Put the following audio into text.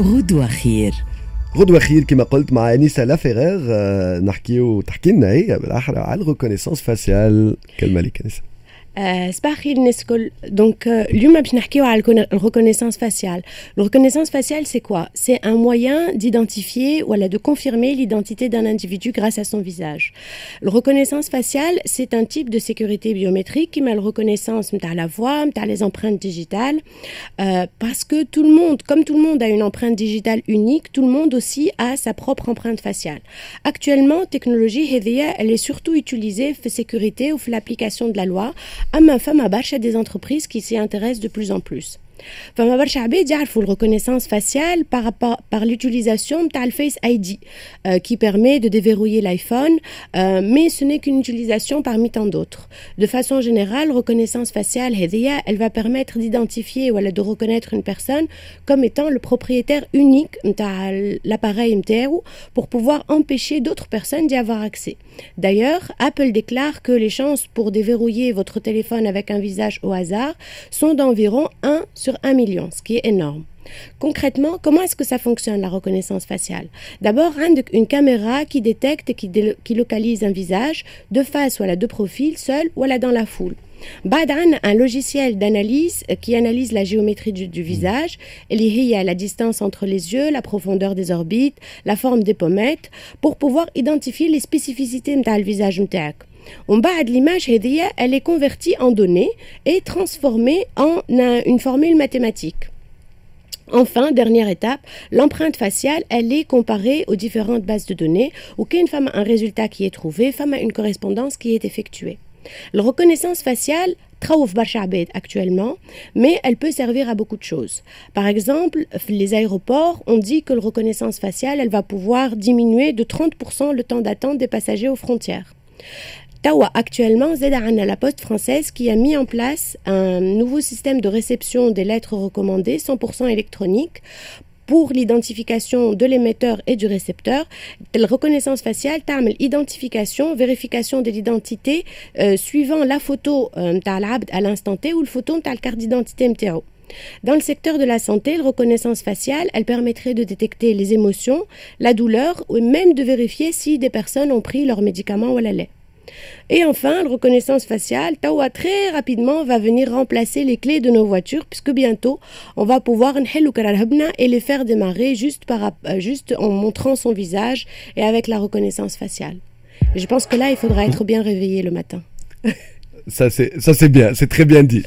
غدوة خير. غدوة خير كما قلت مع أنيسة لافيغير آه، نحكيو تحكي لنا هي بالأحرى على الريكونيسونس فاسيال. كلمة لك Euh, donc, euh, la reconnaissance faciale. La reconnaissance faciale, c'est quoi? C'est un moyen d'identifier ou de confirmer l'identité d'un individu grâce à son visage. La reconnaissance faciale, c'est un type de sécurité biométrique qui met la reconnaissance de la voix, de les empreintes digitales, euh, parce que tout le monde, comme tout le monde a une empreinte digitale unique, tout le monde aussi a sa propre empreinte faciale. Actuellement, technologie HVA, elle est surtout utilisée pour sécurité ou pour l'application de la loi ma femme à Barcha des entreprises qui s'y intéressent de plus en plus. فما برشا عباد يعرفوا الريكونيسانس فاسيال par par l'utilisation de le Face ID euh, qui permet de déverrouiller l'iPhone euh, mais ce n'est qu'une utilisation parmi tant d'autres de façon générale reconnaissance faciale elle va permettre d'identifier ou de reconnaître une personne comme étant le propriétaire unique de l'appareil MTR pour pouvoir empêcher d'autres personnes d'y avoir accès d'ailleurs Apple déclare que les chances pour déverrouiller votre téléphone avec un visage au hasard sont d'environ 1 sur sur 1 million, ce qui est énorme. Concrètement, comment est-ce que ça fonctionne la reconnaissance faciale? D'abord, une caméra qui détecte et qui, localise un visage de face ou de profil, seul ou dans la foule. Badan, un logiciel d'analyse euh, qui analyse la géométrie du, visage, il à la distance entre les yeux, la profondeur des orbites, la forme des pommettes, pour pouvoir identifier les spécificités du visage l'image elle est convertie en données et transformée en une formule mathématique. Enfin, dernière étape, l'empreinte faciale, elle est comparée aux différentes bases de données où qu'une femme a un résultat qui est trouvé, femme a une correspondance qui est effectuée. La reconnaissance faciale travaille actuellement, mais elle peut servir à beaucoup de choses. Par exemple, les aéroports, on dit que la reconnaissance faciale, elle va pouvoir diminuer de 30% le temps d'attente des passagers aux frontières. Tawa, actuellement, Zedana, la poste française, qui a mis en place un nouveau système de réception des lettres recommandées 100% électronique pour l'identification de l'émetteur et du récepteur. La reconnaissance faciale, l'identification, vérification de l'identité euh, suivant la photo euh, à l'instant T ou le photo de la carte d'identité MTO. Dans le secteur de la santé, la reconnaissance faciale, elle permettrait de détecter les émotions, la douleur ou même de vérifier si des personnes ont pris leurs médicaments ou la lait. Et enfin, la reconnaissance faciale, Tawa très rapidement va venir remplacer les clés de nos voitures puisque bientôt on va pouvoir et les faire démarrer juste, par, euh, juste en montrant son visage et avec la reconnaissance faciale. je pense que là, il faudra être bien réveillé le matin. ça c'est bien, c'est très bien dit.